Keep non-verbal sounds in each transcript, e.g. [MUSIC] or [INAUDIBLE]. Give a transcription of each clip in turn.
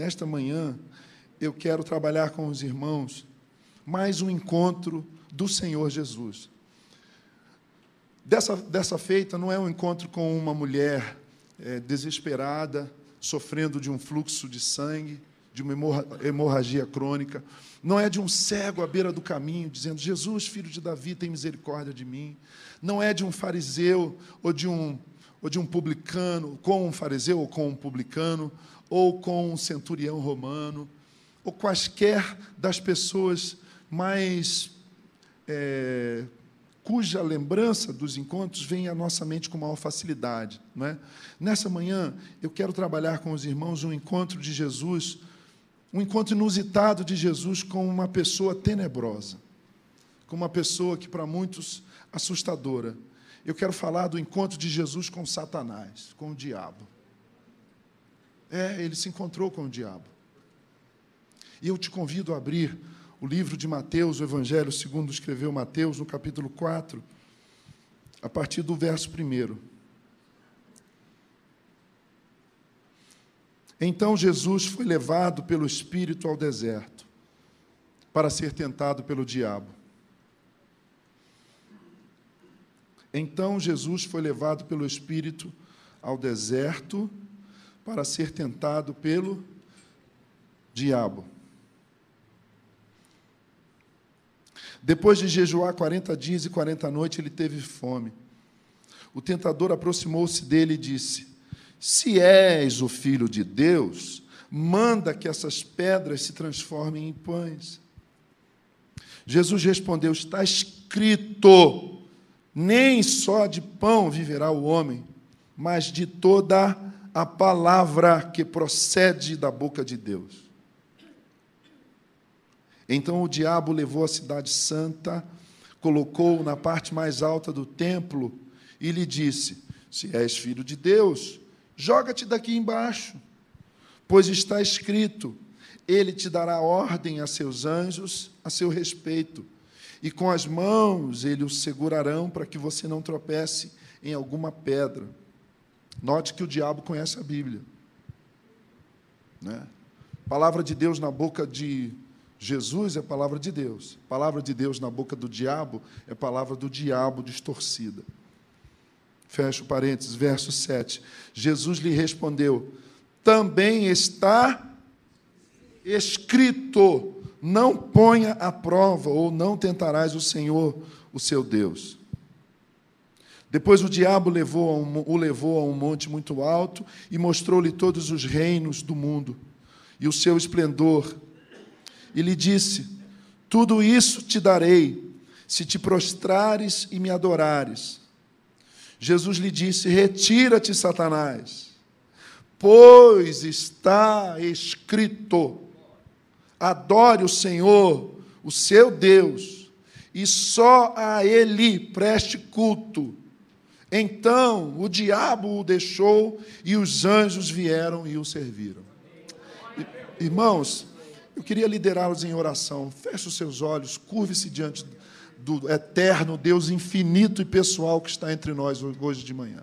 nesta manhã, eu quero trabalhar com os irmãos mais um encontro do Senhor Jesus. Dessa, dessa feita, não é um encontro com uma mulher é, desesperada, sofrendo de um fluxo de sangue, de uma hemorragia crônica. Não é de um cego à beira do caminho, dizendo: Jesus, filho de Davi, tem misericórdia de mim. Não é de um fariseu ou de um, ou de um publicano, com um fariseu ou com um publicano, ou com um centurião romano, ou quaisquer das pessoas mais. É, cuja lembrança dos encontros vem à nossa mente com maior facilidade. Não é? Nessa manhã, eu quero trabalhar com os irmãos um encontro de Jesus, um encontro inusitado de Jesus com uma pessoa tenebrosa, com uma pessoa que para muitos assustadora. Eu quero falar do encontro de Jesus com Satanás, com o diabo. É, ele se encontrou com o diabo. E eu te convido a abrir o livro de Mateus, o Evangelho segundo escreveu Mateus, no capítulo 4, a partir do verso 1. Então Jesus foi levado pelo Espírito ao deserto para ser tentado pelo diabo. Então Jesus foi levado pelo Espírito ao deserto para ser tentado pelo diabo. Depois de jejuar 40 dias e 40 noites, ele teve fome. O tentador aproximou-se dele e disse: Se és o filho de Deus, manda que essas pedras se transformem em pães. Jesus respondeu: Está escrito: nem só de pão viverá o homem, mas de toda a palavra que procede da boca de Deus. Então o diabo levou a cidade santa, colocou-o na parte mais alta do templo e lhe disse: Se és filho de Deus, joga-te daqui embaixo, pois está escrito: Ele te dará ordem a seus anjos a seu respeito, e com as mãos ele o segurarão para que você não tropece em alguma pedra. Note que o diabo conhece a Bíblia. Né? Palavra de Deus na boca de Jesus é palavra de Deus. Palavra de Deus na boca do diabo é palavra do diabo distorcida. Fecha o parênteses, verso 7. Jesus lhe respondeu: Também está escrito: Não ponha à prova, ou não tentarás o Senhor, o seu Deus. Depois o diabo levou um, o levou a um monte muito alto e mostrou-lhe todos os reinos do mundo e o seu esplendor e lhe disse: Tudo isso te darei, se te prostrares e me adorares. Jesus lhe disse: Retira-te, Satanás, pois está escrito: Adore o Senhor, o seu Deus, e só a Ele preste culto. Então o diabo o deixou e os anjos vieram e o serviram. Irmãos, eu queria liderá-los em oração. Feche os seus olhos, curve-se diante do eterno Deus infinito e pessoal que está entre nós hoje de manhã,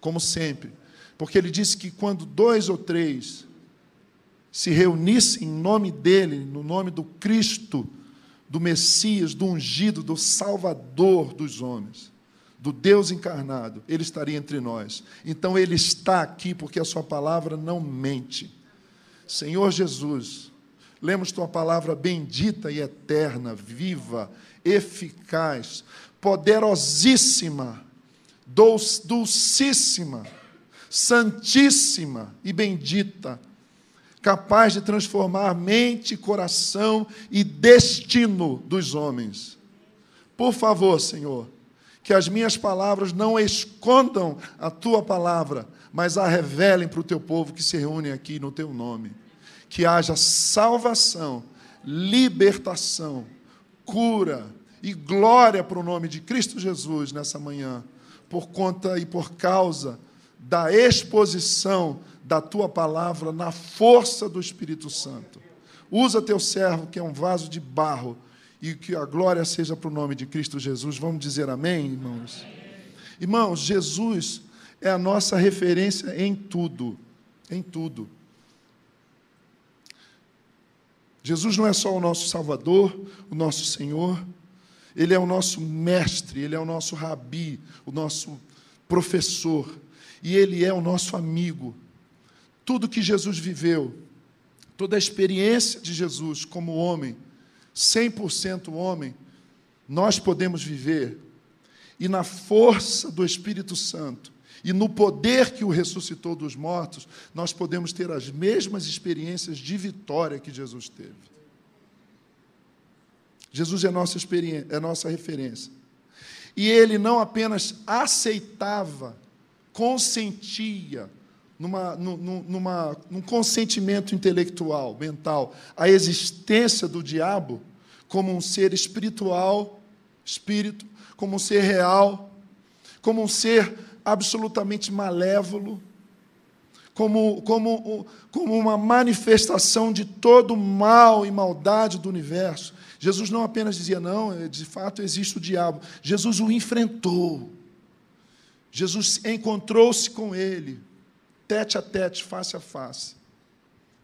como sempre. Porque ele disse que quando dois ou três se reunissem em nome dele, no nome do Cristo, do Messias, do ungido, do Salvador dos homens, do Deus encarnado, ele estaria entre nós. Então ele está aqui porque a sua palavra não mente. Senhor Jesus, Lemos tua palavra bendita e eterna, viva, eficaz, poderosíssima, dulcíssima, santíssima e bendita, capaz de transformar mente, coração e destino dos homens. Por favor, Senhor, que as minhas palavras não escondam a tua palavra, mas a revelem para o teu povo que se reúne aqui no teu nome que haja salvação, libertação, cura e glória para o nome de Cristo Jesus nessa manhã, por conta e por causa da exposição da tua palavra na força do Espírito Santo. Usa teu servo, que é um vaso de barro, e que a glória seja para o nome de Cristo Jesus. Vamos dizer amém, irmãos? Irmãos, Jesus é a nossa referência em tudo, em tudo. Jesus não é só o nosso Salvador, o nosso Senhor, ele é o nosso mestre, ele é o nosso rabi, o nosso professor, e ele é o nosso amigo. Tudo que Jesus viveu, toda a experiência de Jesus como homem, 100% homem, nós podemos viver, e na força do Espírito Santo, e no poder que o ressuscitou dos mortos, nós podemos ter as mesmas experiências de vitória que Jesus teve. Jesus é nossa experiência, é nossa referência. E ele não apenas aceitava, consentia, numa, numa, num consentimento intelectual, mental, a existência do diabo como um ser espiritual, espírito, como um ser real, como um ser absolutamente malévolo, como, como, como uma manifestação de todo o mal e maldade do universo. Jesus não apenas dizia, não, de fato existe o diabo. Jesus o enfrentou. Jesus encontrou-se com ele, tete a tete, face a face.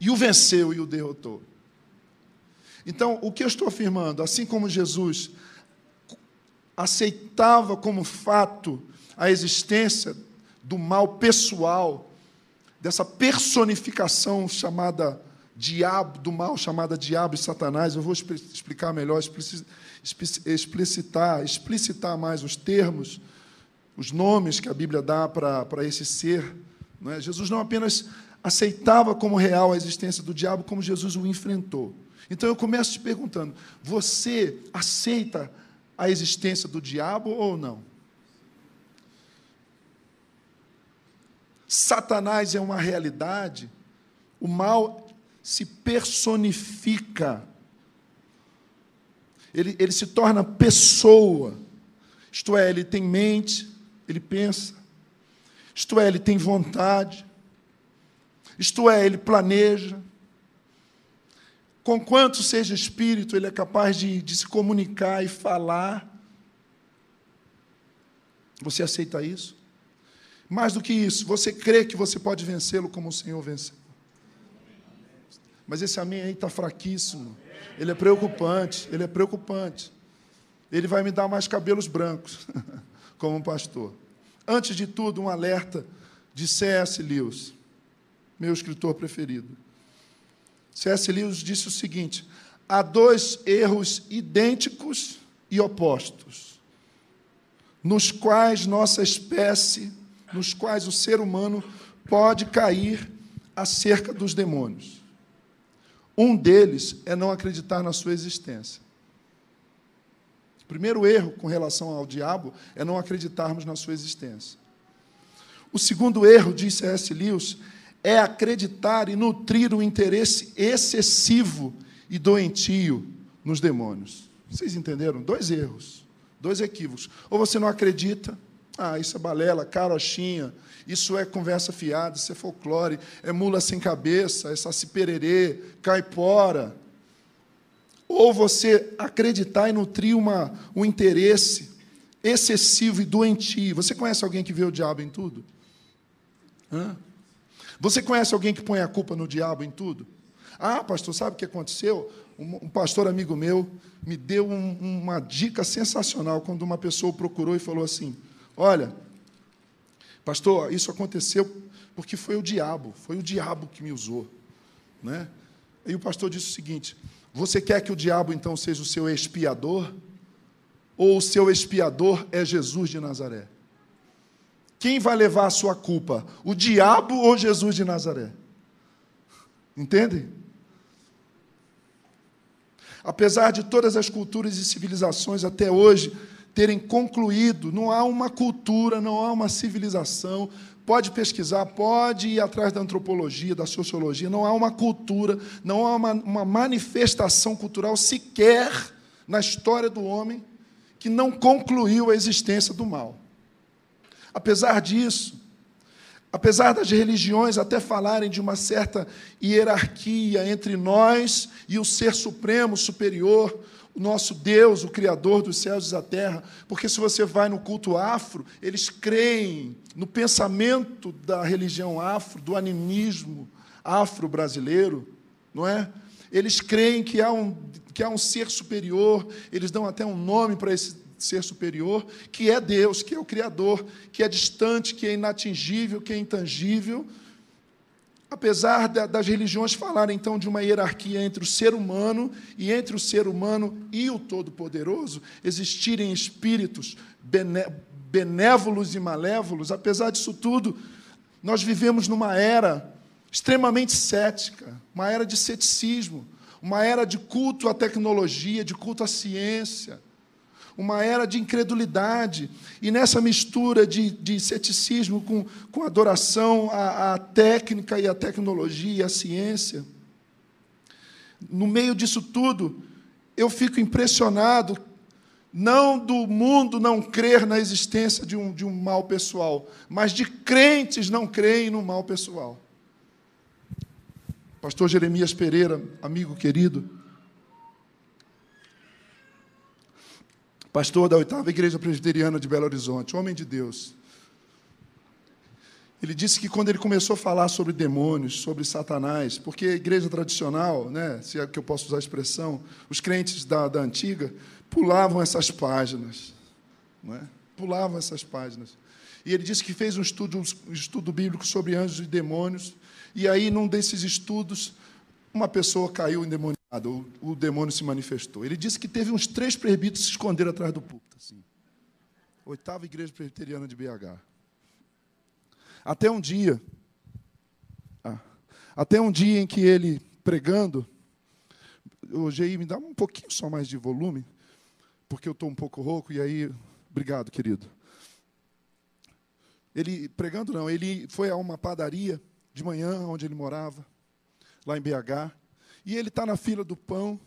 E o venceu e o derrotou. Então, o que eu estou afirmando? Assim como Jesus aceitava como fato a existência do mal pessoal, dessa personificação chamada diabo, do mal chamada diabo e Satanás. Eu vou explicar melhor, explicitar, explicitar mais os termos, os nomes que a Bíblia dá para, para esse ser. Não é? Jesus não apenas aceitava como real a existência do diabo, como Jesus o enfrentou. Então eu começo te perguntando: você aceita a existência do diabo ou não? Satanás é uma realidade, o mal se personifica, ele, ele se torna pessoa, isto é, ele tem mente, ele pensa, isto é, ele tem vontade, isto é, ele planeja. Conquanto seja espírito, ele é capaz de, de se comunicar e falar. Você aceita isso? Mais do que isso, você crê que você pode vencê-lo como o Senhor venceu. Mas esse amém aí está fraquíssimo. Ele é preocupante, ele é preocupante. Ele vai me dar mais cabelos brancos, [LAUGHS] como pastor. Antes de tudo, um alerta de C.S. Lewis, meu escritor preferido. C.S. Lewis disse o seguinte: há dois erros idênticos e opostos, nos quais nossa espécie nos quais o ser humano pode cair acerca dos demônios. Um deles é não acreditar na sua existência. O primeiro erro com relação ao diabo é não acreditarmos na sua existência. O segundo erro, diz C.S. Lewis, é acreditar e nutrir um interesse excessivo e doentio nos demônios. Vocês entenderam? Dois erros, dois equívocos. Ou você não acredita, ah, isso é balela, carochinha, isso é conversa fiada, isso é folclore, é mula sem cabeça, é saci pererê, caipora. Ou você acreditar e nutrir uma, um interesse excessivo e doentio. Você conhece alguém que vê o diabo em tudo? Hã? Você conhece alguém que põe a culpa no diabo em tudo? Ah, pastor, sabe o que aconteceu? Um, um pastor amigo meu me deu um, uma dica sensacional quando uma pessoa procurou e falou assim: Olha, pastor, isso aconteceu porque foi o diabo, foi o diabo que me usou. Né? E o pastor disse o seguinte: Você quer que o diabo então seja o seu expiador? Ou o seu expiador é Jesus de Nazaré? Quem vai levar a sua culpa? O diabo ou Jesus de Nazaré? Entendem? Apesar de todas as culturas e civilizações até hoje terem concluído, não há uma cultura, não há uma civilização. Pode pesquisar, pode ir atrás da antropologia, da sociologia, não há uma cultura, não há uma, uma manifestação cultural sequer na história do homem que não concluiu a existência do mal. Apesar disso, apesar das religiões até falarem de uma certa hierarquia entre nós e o ser supremo superior, nosso Deus, o Criador dos céus e da terra, porque se você vai no culto afro, eles creem no pensamento da religião afro, do animismo afro-brasileiro, não é? Eles creem que há um, que há um ser superior, eles dão até um nome para esse ser superior, que é Deus, que é o Criador, que é distante, que é inatingível, que é intangível. Apesar das religiões falarem então de uma hierarquia entre o ser humano e entre o ser humano e o Todo-Poderoso, existirem espíritos benévolos e malévolos, apesar disso tudo, nós vivemos numa era extremamente cética, uma era de ceticismo, uma era de culto à tecnologia, de culto à ciência, uma era de incredulidade. E nessa mistura de, de ceticismo com, com adoração à, à técnica e à tecnologia e à ciência, no meio disso tudo, eu fico impressionado, não do mundo não crer na existência de um, de um mal pessoal, mas de crentes não creem no mal pessoal. Pastor Jeremias Pereira, amigo querido, pastor da oitava Igreja Presbiteriana de Belo Horizonte, homem de Deus. Ele disse que quando ele começou a falar sobre demônios, sobre Satanás, porque a igreja tradicional, né, se é que eu posso usar a expressão, os crentes da, da antiga pulavam essas páginas, não é? pulavam essas páginas. E ele disse que fez um estudo, um estudo bíblico sobre anjos e demônios, e aí, num desses estudos, uma pessoa caiu endemoniada, o, demônio se manifestou. Ele disse que teve uns três presbíteros se esconderam atrás do púlpito. Assim. Oitava igreja presbiteriana de BH. Até um dia, ah, até um dia em que ele pregando, o GI me dá um pouquinho só mais de volume, porque eu estou um pouco rouco, e aí, obrigado, querido. Ele, pregando não, ele foi a uma padaria, de manhã, onde ele morava, lá em BH, e ele está na fila do pão.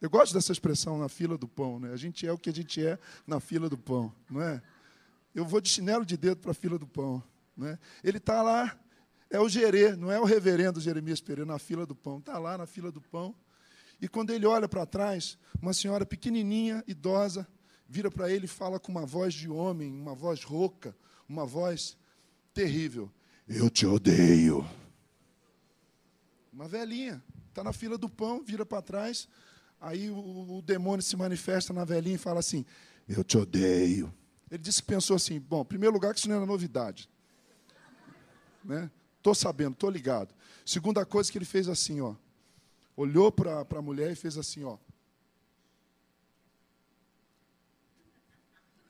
Eu gosto dessa expressão, na fila do pão. Né? A gente é o que a gente é na fila do pão, não é? Eu vou de chinelo de dedo para a fila do pão. Né? Ele está lá, é o gerê, não é o reverendo Jeremias Pereira, na fila do pão. Está lá na fila do pão. E quando ele olha para trás, uma senhora pequenininha, idosa, vira para ele e fala com uma voz de homem, uma voz rouca, uma voz terrível. Eu te odeio. Uma velhinha, está na fila do pão, vira para trás, aí o, o, demônio se manifesta na velhinha e fala assim: Eu te odeio. Ele disse que pensou assim: bom, em primeiro lugar, que isso não era novidade. Né? Estou sabendo, estou ligado. Segunda coisa que ele fez assim, ó. Olhou para a mulher e fez assim, ó.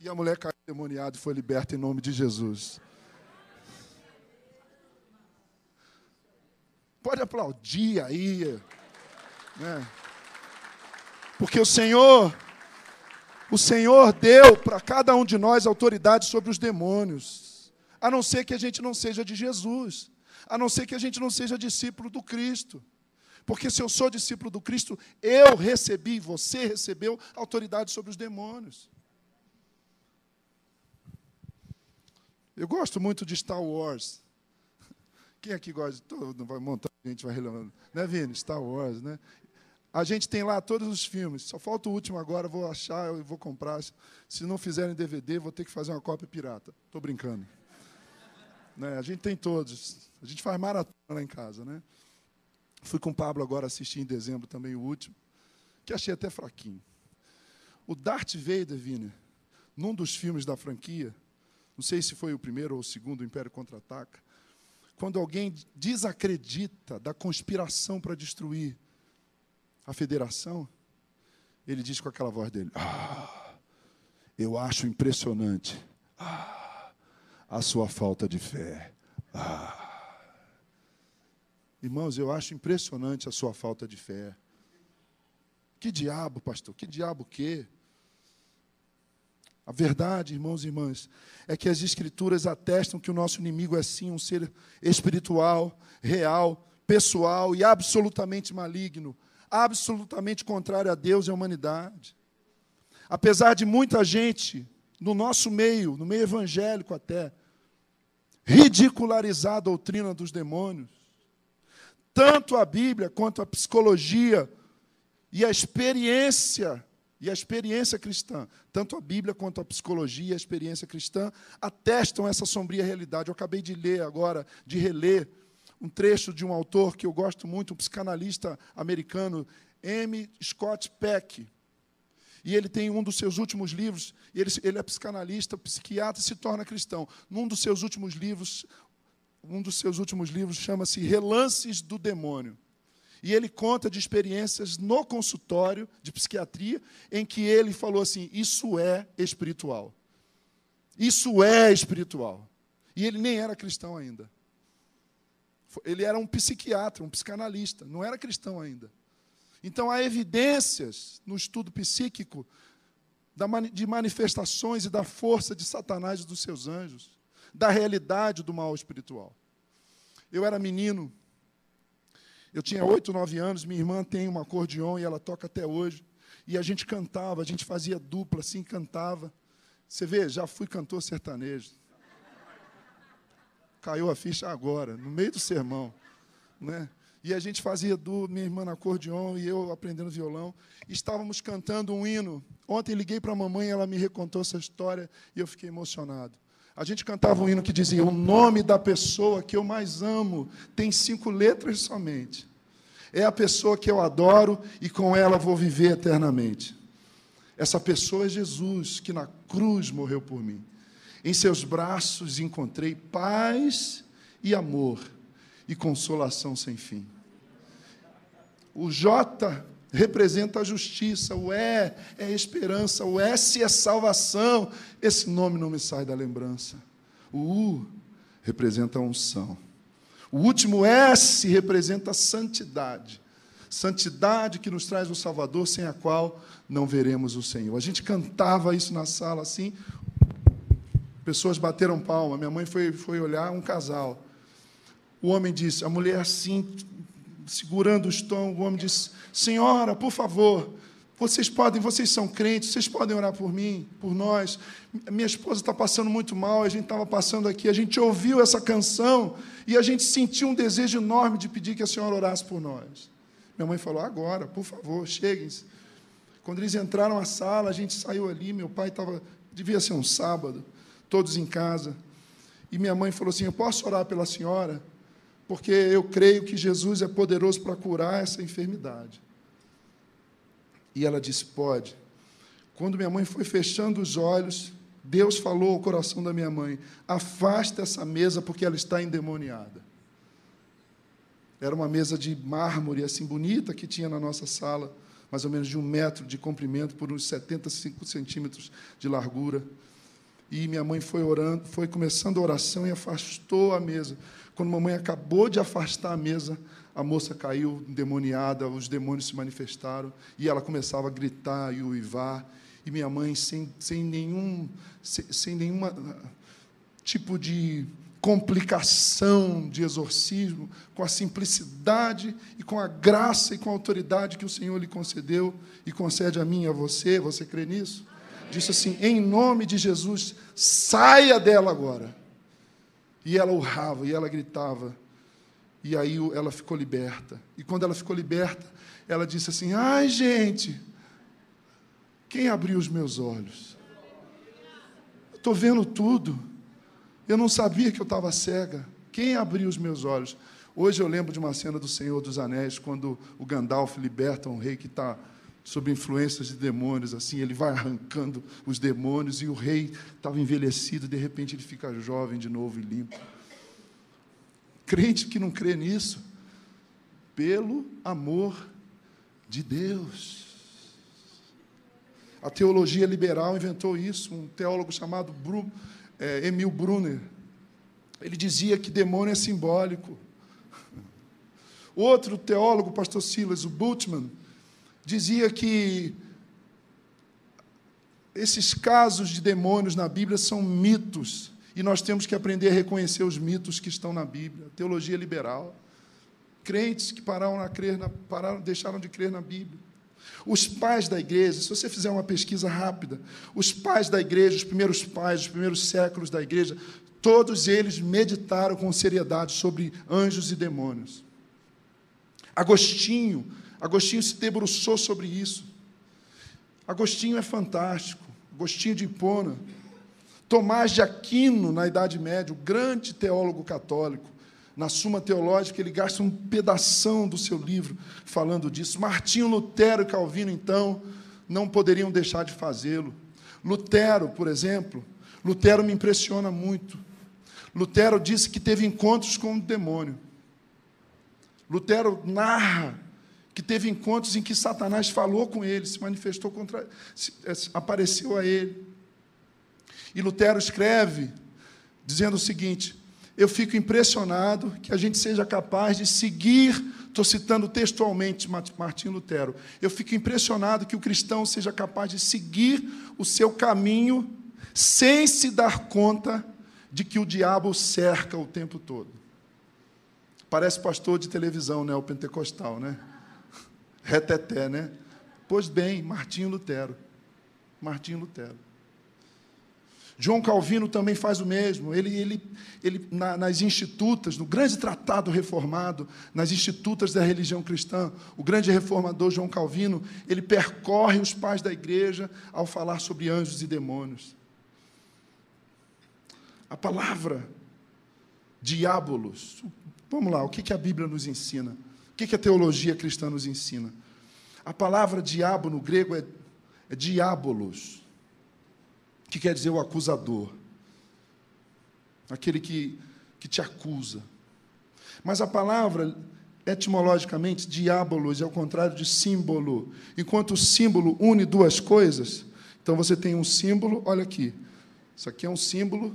E a mulher caiu demoniada e foi liberta em nome de Jesus. Pode aplaudir aí. Né? Porque o Senhor, o Senhor deu para cada um de nós autoridade sobre os demônios. A não ser que a gente não seja de Jesus. A não ser que a gente não seja discípulo do Cristo. Porque se eu sou discípulo do Cristo, eu recebi, você recebeu autoridade sobre os demônios. Eu gosto muito de Star Wars. Quem aqui gosta de? Vai montar, a gente vai relembrando. Né, Vini? Star Wars, né? A gente tem lá todos os filmes. Só falta o último agora, vou achar e vou comprar. Se não fizerem DVD, vou ter que fazer uma cópia pirata. Estou brincando. Né? A gente tem todos. A gente faz maratona lá em casa, né? Fui com o Pablo agora assistir em dezembro também o último, que achei até fraquinho. O Darth Vader, Vini, num dos filmes da franquia, não sei se foi o primeiro ou o segundo, o Império Contra-Ataca, quando alguém desacredita da conspiração para destruir a federação, ele diz com aquela voz dele: ah, Eu acho impressionante ah, a sua falta de fé. Ah. Irmãos, eu acho impressionante a sua falta de fé. Que diabo, pastor? Que diabo o quê? A verdade, irmãos e irmãs, é que as Escrituras atestam que o nosso inimigo é sim um ser espiritual, real, pessoal e absolutamente maligno, absolutamente contrário a Deus e à humanidade. Apesar de muita gente, no nosso meio, no meio evangélico até, ridicularizar a doutrina dos demônios, tanto a Bíblia quanto a psicologia e a experiência e a experiência cristã, tanto a Bíblia quanto a psicologia, a experiência cristã, atestam essa sombria realidade. Eu acabei de ler agora, de reler, um trecho de um autor que eu gosto muito, um psicanalista americano, M. Scott Peck. E ele tem um dos seus últimos livros, ele, ele é psicanalista, psiquiatra e se torna cristão. Num dos seus últimos livros, um dos seus últimos livros chama-se Relances do Demônio. E ele conta de experiências no consultório de psiquiatria em que ele falou assim: Isso é espiritual. Isso é espiritual. E ele nem era cristão ainda. Ele era um psiquiatra, um psicanalista, não era cristão ainda. Então há evidências no estudo psíquico de manifestações e da força de Satanás e dos seus anjos, da realidade do mal espiritual. Eu era menino, eu tinha oito, nove anos, minha irmã tem um acordeon e ela toca até hoje. E a gente cantava, a gente fazia dupla assim, cantava. Você vê, já fui cantor sertanejo. Caiu a ficha agora, no meio do sermão. Né? E a gente fazia do minha irmã no acordeon e eu aprendendo violão. Estávamos cantando um hino. Ontem liguei para a mamãe, ela me recontou essa história e eu fiquei emocionado. A gente cantava um hino que dizia: O nome da pessoa que eu mais amo tem cinco letras somente. É a pessoa que eu adoro e com ela vou viver eternamente. Essa pessoa é Jesus, que na cruz morreu por mim. Em seus braços encontrei paz e amor e consolação sem fim. O J representa a justiça, o E é a esperança, o S é salvação. Esse nome não me sai da lembrança. O U representa a unção. O último S representa a santidade. Santidade que nos traz o Salvador, sem a qual não veremos o Senhor. A gente cantava isso na sala assim, pessoas bateram palma. Minha mãe foi, foi olhar um casal. O homem disse, a mulher assim, segurando o estômago, o homem disse: Senhora, por favor, vocês podem, vocês são crentes, vocês podem orar por mim, por nós. Minha esposa está passando muito mal, a gente estava passando aqui, a gente ouviu essa canção e a gente sentiu um desejo enorme de pedir que a senhora orasse por nós. Minha mãe falou: agora, por favor, cheguem-se. Quando eles entraram na sala, a gente saiu ali, meu pai estava, devia ser um sábado, todos em casa. E minha mãe falou assim: Eu posso orar pela senhora? Porque eu creio que Jesus é poderoso para curar essa enfermidade. E ela disse: Pode. Quando minha mãe foi fechando os olhos, Deus falou ao coração da minha mãe: Afasta essa mesa, porque ela está endemoniada. Era uma mesa de mármore, assim, bonita, que tinha na nossa sala, mais ou menos de um metro de comprimento por uns 75 centímetros de largura. E minha mãe foi orando, foi começando a oração e afastou a mesa. Quando mamãe acabou de afastar a mesa, a moça caiu endemoniada, os demônios se manifestaram e ela começava a gritar e uivar. E minha mãe, sem, sem nenhum sem, sem nenhuma tipo de complicação de exorcismo, com a simplicidade e com a graça e com a autoridade que o Senhor lhe concedeu e concede a mim e a você, você crê nisso? Disse assim: em nome de Jesus, saia dela agora. E ela urrava, e ela gritava. E aí ela ficou liberta. E quando ela ficou liberta, ela disse assim: Ai, gente, quem abriu os meus olhos? Estou vendo tudo. Eu não sabia que eu estava cega. Quem abriu os meus olhos? Hoje eu lembro de uma cena do Senhor dos Anéis, quando o Gandalf liberta um rei que está sob influências de demônios, assim, ele vai [LAUGHS] arrancando os demônios e o rei estava envelhecido, de repente ele fica jovem de novo e limpo. Crente que não crê nisso, pelo amor de Deus. A teologia liberal inventou isso, um teólogo chamado Bru, é, Emil Brunner. Ele dizia que demônio é simbólico. Outro teólogo, pastor Silas, o Bultmann, dizia que esses casos de demônios na Bíblia são mitos e nós temos que aprender a reconhecer os mitos que estão na Bíblia. Teologia liberal. Crentes que pararam, a crer na, pararam, deixaram de crer na Bíblia. Os pais da igreja, se você fizer uma pesquisa rápida, os pais da igreja, os primeiros pais, os primeiros séculos da igreja, todos eles meditaram com seriedade sobre anjos e demônios. Agostinho Agostinho se debruçou sobre isso. Agostinho é fantástico. Agostinho de Hipona. Tomás de Aquino, na Idade Média, o grande teólogo católico, Na Suma Teológica, ele gasta um pedação do seu livro falando disso. Martinho Lutero e Calvino, então, não poderiam deixar de fazê-lo. Lutero, por exemplo, Lutero me impressiona muito. Lutero disse que teve encontros com o demônio. Lutero narra que teve encontros em que Satanás falou com ele, se manifestou contra, se, é, apareceu a ele. E Lutero escreve dizendo o seguinte: Eu fico impressionado que a gente seja capaz de seguir, estou citando textualmente Martim Lutero, eu fico impressionado que o cristão seja capaz de seguir o seu caminho sem se dar conta de que o diabo cerca o tempo todo. Parece pastor de televisão, né? O pentecostal, né? Reteté, né? Pois bem, Martinho Lutero. Martinho Lutero. João Calvino também faz o mesmo. Ele, ele, ele na, nas institutas, no grande tratado reformado, nas institutas da religião cristã, o grande reformador João Calvino, ele percorre os pais da igreja ao falar sobre anjos e demônios. A palavra diabolos. Vamos lá, o que a Bíblia nos ensina? O que a teologia cristã nos ensina? A palavra diabo no grego é, é diabolos, que quer dizer o acusador, aquele que, que te acusa. Mas a palavra, etimologicamente, diabolos é o contrário de símbolo. Enquanto o símbolo une duas coisas, então você tem um símbolo, olha aqui, isso aqui é um símbolo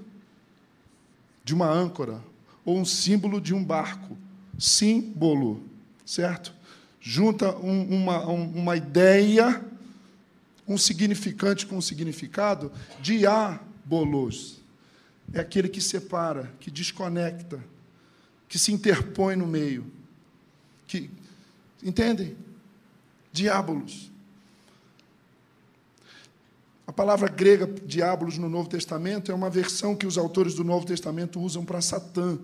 de uma âncora, ou um símbolo de um barco. Símbolo, certo? Junta um, uma, um, uma ideia, um significante com um significado, diabolos. É aquele que separa, que desconecta, que se interpõe no meio. Que, entendem? Diabolos. A palavra grega diabolos no Novo Testamento é uma versão que os autores do Novo Testamento usam para Satã.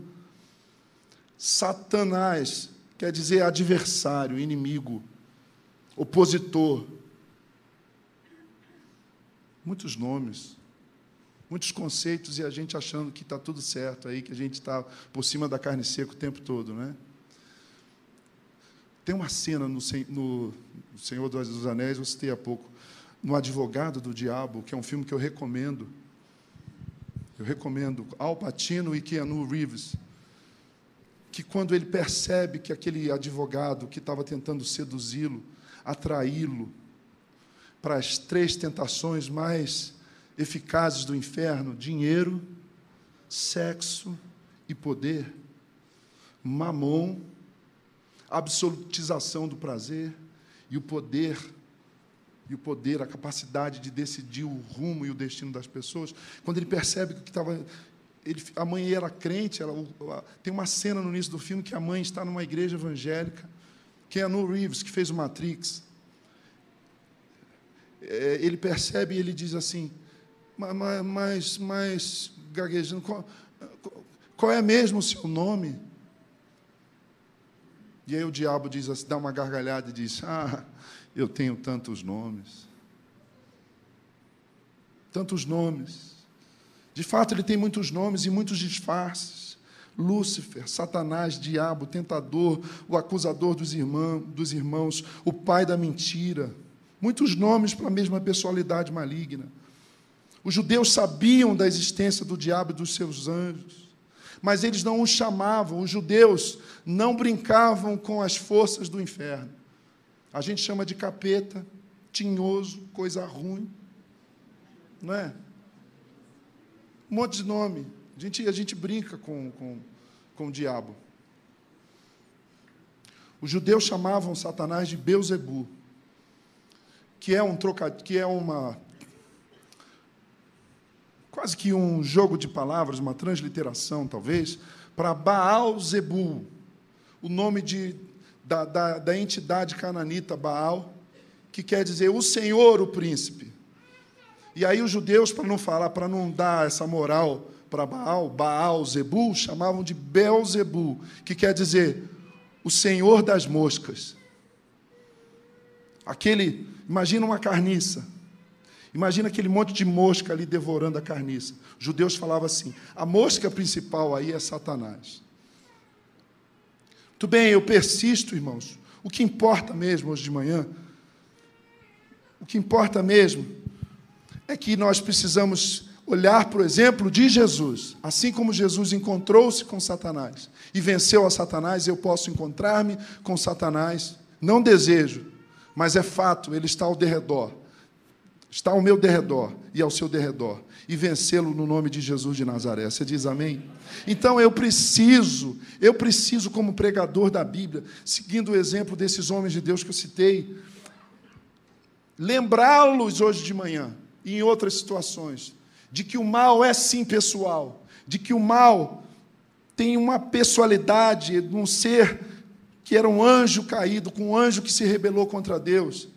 Satanás quer dizer adversário, inimigo, opositor. Muitos nomes, muitos conceitos e a gente achando que está tudo certo aí, que a gente está por cima da carne seca o tempo todo, né? Tem uma cena no, no Senhor dos Anéis, eu citei há pouco, no Advogado do Diabo, que é um filme que eu recomendo. Eu recomendo Al Pacino e Keanu Reeves. Que quando ele percebe que aquele advogado que estava tentando seduzi-lo, atraí-lo para as três tentações mais eficazes do inferno: dinheiro, sexo e poder, mamon, absolutização do prazer e o poder e o poder, a capacidade de decidir o rumo e o destino das pessoas, quando ele percebe que estava. Ele, a mãe era crente, ela, tem uma cena no início do filme que a mãe está numa igreja evangélica, que é No Reeves, que fez o Matrix. É, ele percebe e ele diz assim, mas, mas, mas gaguejando, qual, qual é mesmo o seu nome? E aí o diabo diz assim, dá uma gargalhada e diz: Ah, eu tenho tantos nomes. Tantos nomes. De fato, ele tem muitos nomes e muitos disfarces. Lúcifer, Satanás, diabo, tentador, o acusador dos irmãos, dos irmãos, o pai da mentira. Muitos nomes para a mesma personalidade maligna. Os judeus sabiam da existência do diabo e dos seus anjos, mas eles não os chamavam, os judeus não brincavam com as forças do inferno. A gente chama de capeta, tinhoso, coisa ruim. Não é? Um monte de nome. A gente, a gente brinca com, com, com o diabo. Os judeus chamavam Satanás de Beuzebu, que é um trocadilho, que é uma quase que um jogo de palavras, uma transliteração, talvez, para Baal Zebu, o nome de da, da, da entidade cananita Baal, que quer dizer o Senhor, o príncipe. E aí os judeus, para não falar, para não dar essa moral para Baal, Baal, Zebu, chamavam de Belzebu, que quer dizer o Senhor das moscas. Aquele, imagina uma carniça. Imagina aquele monte de mosca ali devorando a carniça. Os judeus falavam assim: a mosca principal aí é Satanás. Tudo bem, eu persisto, irmãos. O que importa mesmo hoje de manhã, o que importa mesmo é que nós precisamos olhar para o exemplo de Jesus. Assim como Jesus encontrou-se com Satanás e venceu a Satanás, eu posso encontrar-me com Satanás. Não desejo, mas é fato, ele está ao derredor. Está ao meu derredor e ao seu derredor. E vencê-lo no nome de Jesus de Nazaré. Você diz amém? Então eu preciso, eu preciso, como pregador da Bíblia, seguindo o exemplo desses homens de Deus que eu citei, lembrá-los hoje de manhã e em outras situações de que o mal é sim pessoal, de que o mal tem uma pessoalidade de um ser que era um anjo caído, com um anjo que se rebelou contra Deus,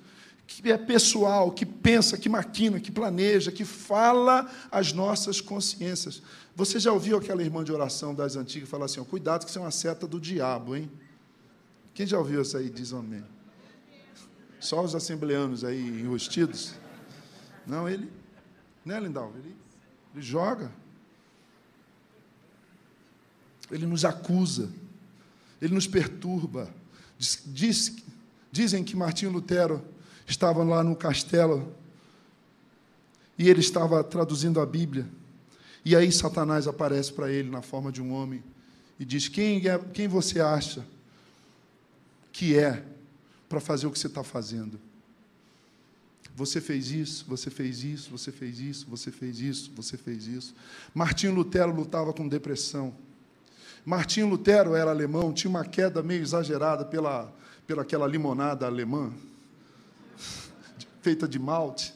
que é pessoal, que pensa, que maquina, que planeja, que fala as nossas consciências. Você já ouviu aquela irmã de oração das antigas falar assim: cuidado que isso é uma seta do diabo, hein? Quem já ouviu isso aí? Diz amém. Só os assembleanos aí enrustidos? Não, ele, né, Lindal? Ele ele joga. Ele nos acusa. Ele nos perturba. Diz, diz, dizem que Martinho Lutero estava lá no castelo e ele estava traduzindo a Bíblia. E aí Satanás aparece para ele na forma de um homem e diz: Quem, é, quem você acha que é para fazer o que você está fazendo? Você fez isso, você fez isso, você fez isso, você fez isso, você fez isso. Martinho Lutero lutava com depressão. Martinho Lutero era alemão, tinha uma queda meio exagerada pela, pela aquela limonada alemã, feita de malte.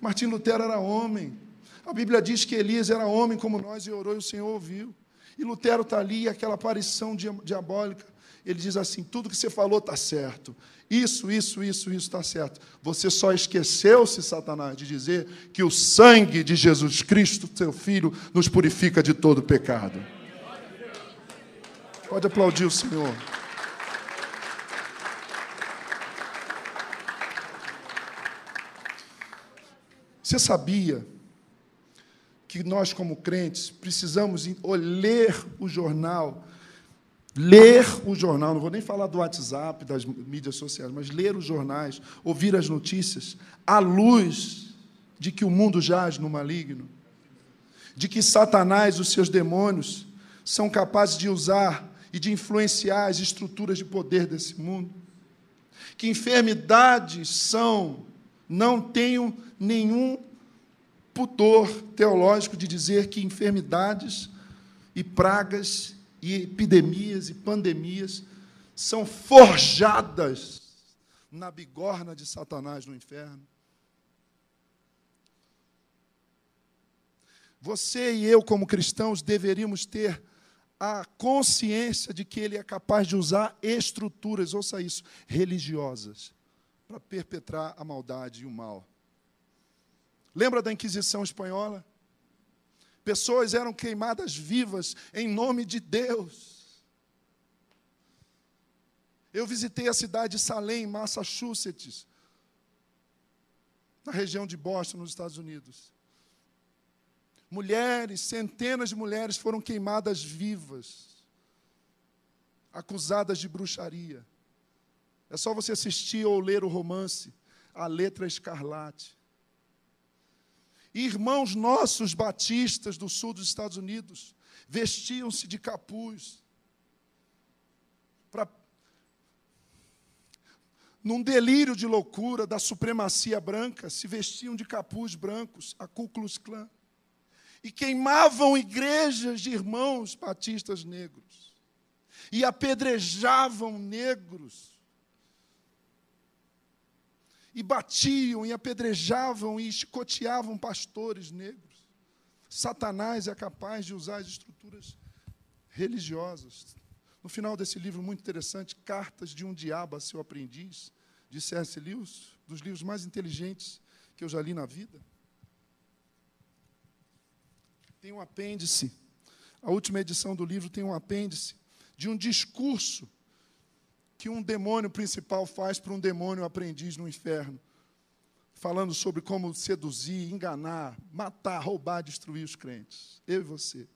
Martinho Lutero era homem. A Bíblia diz que Elias era homem como nós e orou e o Senhor ouviu. E Lutero está ali, aquela aparição diabólica. Ele diz assim: tudo que você falou está certo. Isso, isso, isso, isso está certo. Você só esqueceu-se, Satanás, de dizer que o sangue de Jesus Cristo, seu Filho, nos purifica de todo pecado. Pode aplaudir o Senhor. Você sabia que nós, como crentes, precisamos ler o jornal ler o jornal, não vou nem falar do WhatsApp, das mídias sociais, mas ler os jornais, ouvir as notícias, à luz de que o mundo jaz no maligno, de que Satanás os seus demônios são capazes de usar e de influenciar as estruturas de poder desse mundo, que enfermidades são, não tenho nenhum pudor teológico de dizer que enfermidades e pragas e epidemias e pandemias são forjadas na bigorna de Satanás no inferno. Você e eu, como cristãos, deveríamos ter a consciência de que ele é capaz de usar estruturas, ouça isso, religiosas, para perpetrar a maldade e o mal. Lembra da Inquisição Espanhola? Pessoas eram queimadas vivas em nome de Deus. Eu visitei a cidade de Salem, Massachusetts, na região de Boston, nos Estados Unidos. Mulheres, centenas de mulheres foram queimadas vivas, acusadas de bruxaria. É só você assistir ou ler o romance A Letra Escarlate irmãos nossos batistas do sul dos Estados Unidos vestiam-se de capuz para num delírio de loucura da supremacia branca, se vestiam de capuz brancos, a Ku Klux Klan, e queimavam igrejas de irmãos batistas negros, e apedrejavam negros, e batiam e apedrejavam e chicoteavam pastores negros. Satanás é capaz de usar as estruturas religiosas. No final desse livro muito interessante, Cartas de um Diabo a seu aprendiz, de C.S. Lewis, dos livros mais inteligentes que eu já li na vida. Tem um apêndice, a última edição do livro tem um apêndice de um discurso que um demônio principal faz para um demônio aprendiz no inferno, falando sobre como seduzir, enganar, matar, roubar, destruir os crentes. Eu e você.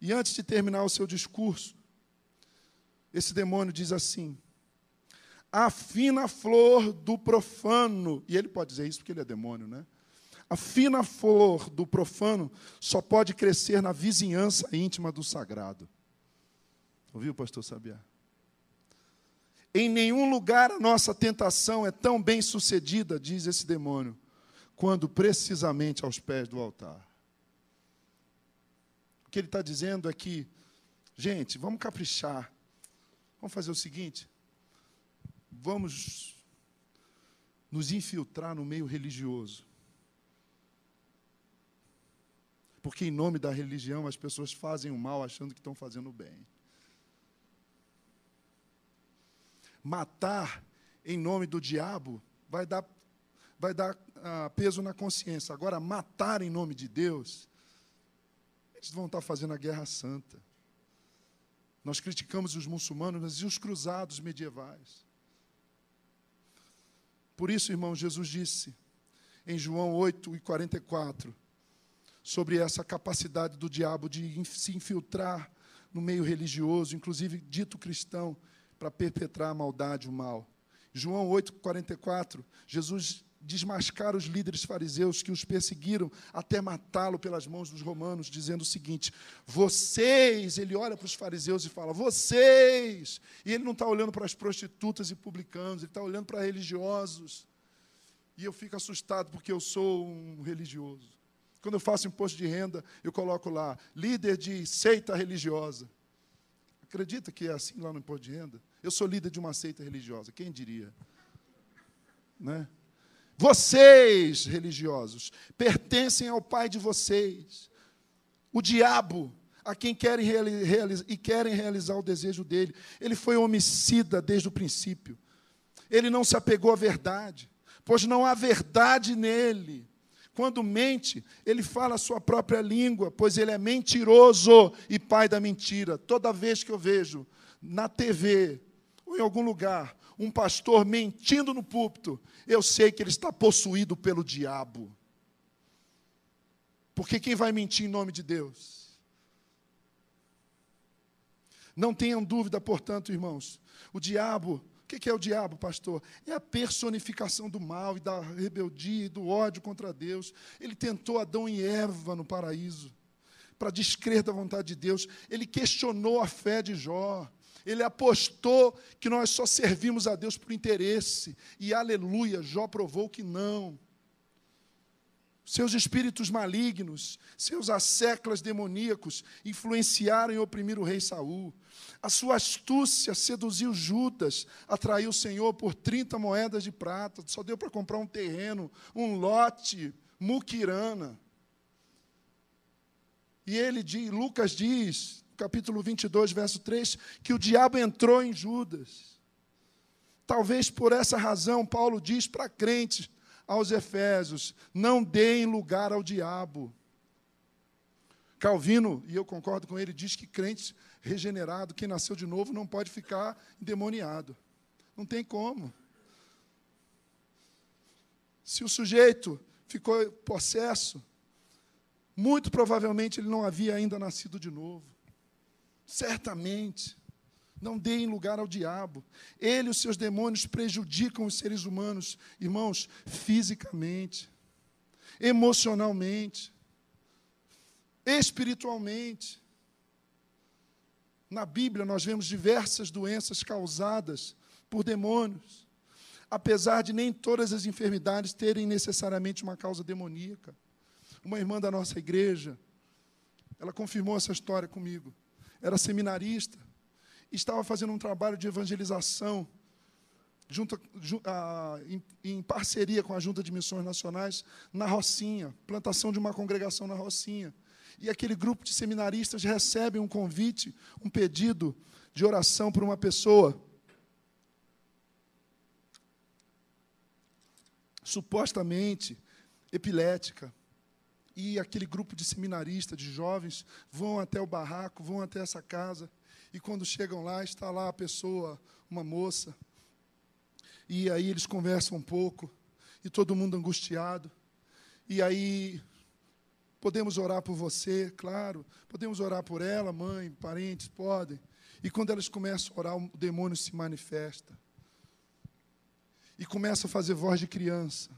E antes de terminar o seu discurso, esse demônio diz assim: a fina flor do profano, e ele pode dizer isso porque ele é demônio, né? A fina flor do profano só pode crescer na vizinhança íntima do sagrado. Ouviu, pastor Sabiá? Em nenhum lugar a nossa tentação é tão bem sucedida, diz esse demônio, quando precisamente aos pés do altar. O que ele está dizendo é que, gente, vamos caprichar. Vamos fazer o seguinte: vamos nos infiltrar no meio religioso. Porque, em nome da religião, as pessoas fazem o mal achando que estão fazendo o bem. Matar em nome do diabo vai dar, vai dar ah, peso na consciência. Agora, matar em nome de Deus, eles vão estar fazendo a guerra santa. Nós criticamos os muçulmanos e os cruzados medievais. Por isso, irmão, Jesus disse em João 8 e 44 sobre essa capacidade do diabo de se infiltrar no meio religioso, inclusive dito cristão, para perpetrar a maldade, o mal. João 8, 44, Jesus desmascara os líderes fariseus que os perseguiram até matá-lo pelas mãos dos romanos, dizendo o seguinte: vocês, ele olha para os fariseus e fala, vocês, e ele não está olhando para as prostitutas e publicanos, ele está olhando para religiosos. E eu fico assustado porque eu sou um religioso. Quando eu faço imposto de renda, eu coloco lá, líder de seita religiosa. Acredita que é assim lá no imposto de renda? Eu sou líder de uma seita religiosa, quem diria? Né? Vocês, religiosos, pertencem ao pai de vocês, o diabo, a quem querem e querem realizar o desejo dele. Ele foi homicida desde o princípio. Ele não se apegou à verdade, pois não há verdade nele. Quando mente, ele fala a sua própria língua, pois ele é mentiroso e pai da mentira. Toda vez que eu vejo na TV ou em algum lugar um pastor mentindo no púlpito, eu sei que ele está possuído pelo diabo. Porque quem vai mentir em nome de Deus? Não tenham dúvida, portanto, irmãos, o diabo, o que é o diabo, pastor? É a personificação do mal e da rebeldia e do ódio contra Deus. Ele tentou Adão e Eva no paraíso para descrer da vontade de Deus. Ele questionou a fé de Jó. Ele apostou que nós só servimos a Deus por interesse. E aleluia, Jó provou que não. Seus espíritos malignos, seus asseclas demoníacos influenciaram e oprimiram o rei Saul. A sua astúcia seduziu Judas, atraiu o Senhor por 30 moedas de prata. Só deu para comprar um terreno, um lote, muquirana. E ele diz, Lucas diz, capítulo 22, verso 3, que o diabo entrou em Judas. Talvez por essa razão, Paulo diz para crentes aos Efésios: não deem lugar ao diabo. Calvino, e eu concordo com ele, diz que crente regenerado, quem nasceu de novo, não pode ficar endemoniado. Não tem como. Se o sujeito ficou possesso, muito provavelmente ele não havia ainda nascido de novo. Certamente. Não deem lugar ao diabo. Ele e os seus demônios prejudicam os seres humanos, irmãos, fisicamente, emocionalmente, espiritualmente. Na Bíblia nós vemos diversas doenças causadas por demônios, apesar de nem todas as enfermidades terem necessariamente uma causa demoníaca. Uma irmã da nossa igreja, ela confirmou essa história comigo era seminarista, estava fazendo um trabalho de evangelização junto, a, em, em, parceria com a Junta de Missões Nacionais na Rocinha, plantação de uma congregação na Rocinha. E aquele grupo de seminaristas recebe um convite, um pedido de oração por uma pessoa. Supostamente epilética. E aquele grupo de seminaristas, de jovens, vão até o barraco, vão até essa casa, e quando chegam lá, está lá a pessoa, uma moça, e aí eles conversam um pouco, e todo mundo angustiado, e aí podemos orar por você, claro, podemos orar por ela, mãe, parentes, podem. E quando elas começam a orar, o demônio se manifesta. E começa a fazer voz de criança.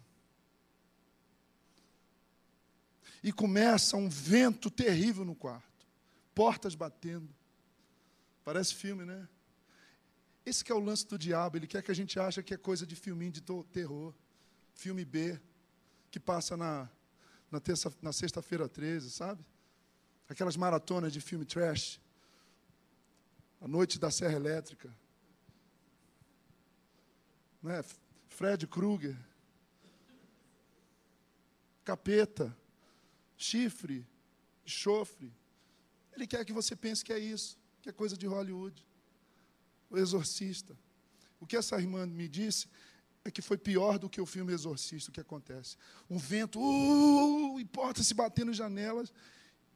E começa um vento terrível no quarto. Portas batendo. Parece filme, né? Esse é o lance do diabo, ele quer que a gente ache que é coisa de filminho de terror, filme B, que passa na, na, na sexta-feira 13, sabe? Aquelas maratonas de filme trash. A Noite da Serra Elétrica. Né? Fred Krueger. Capeta. Chifre. Chofre. Ele quer que você pense que é isso, que é coisa de Hollywood o Exorcista. O que essa irmã me disse é que foi pior do que o filme Exorcista, o que acontece. Um vento, uh, e portas se batendo em janelas,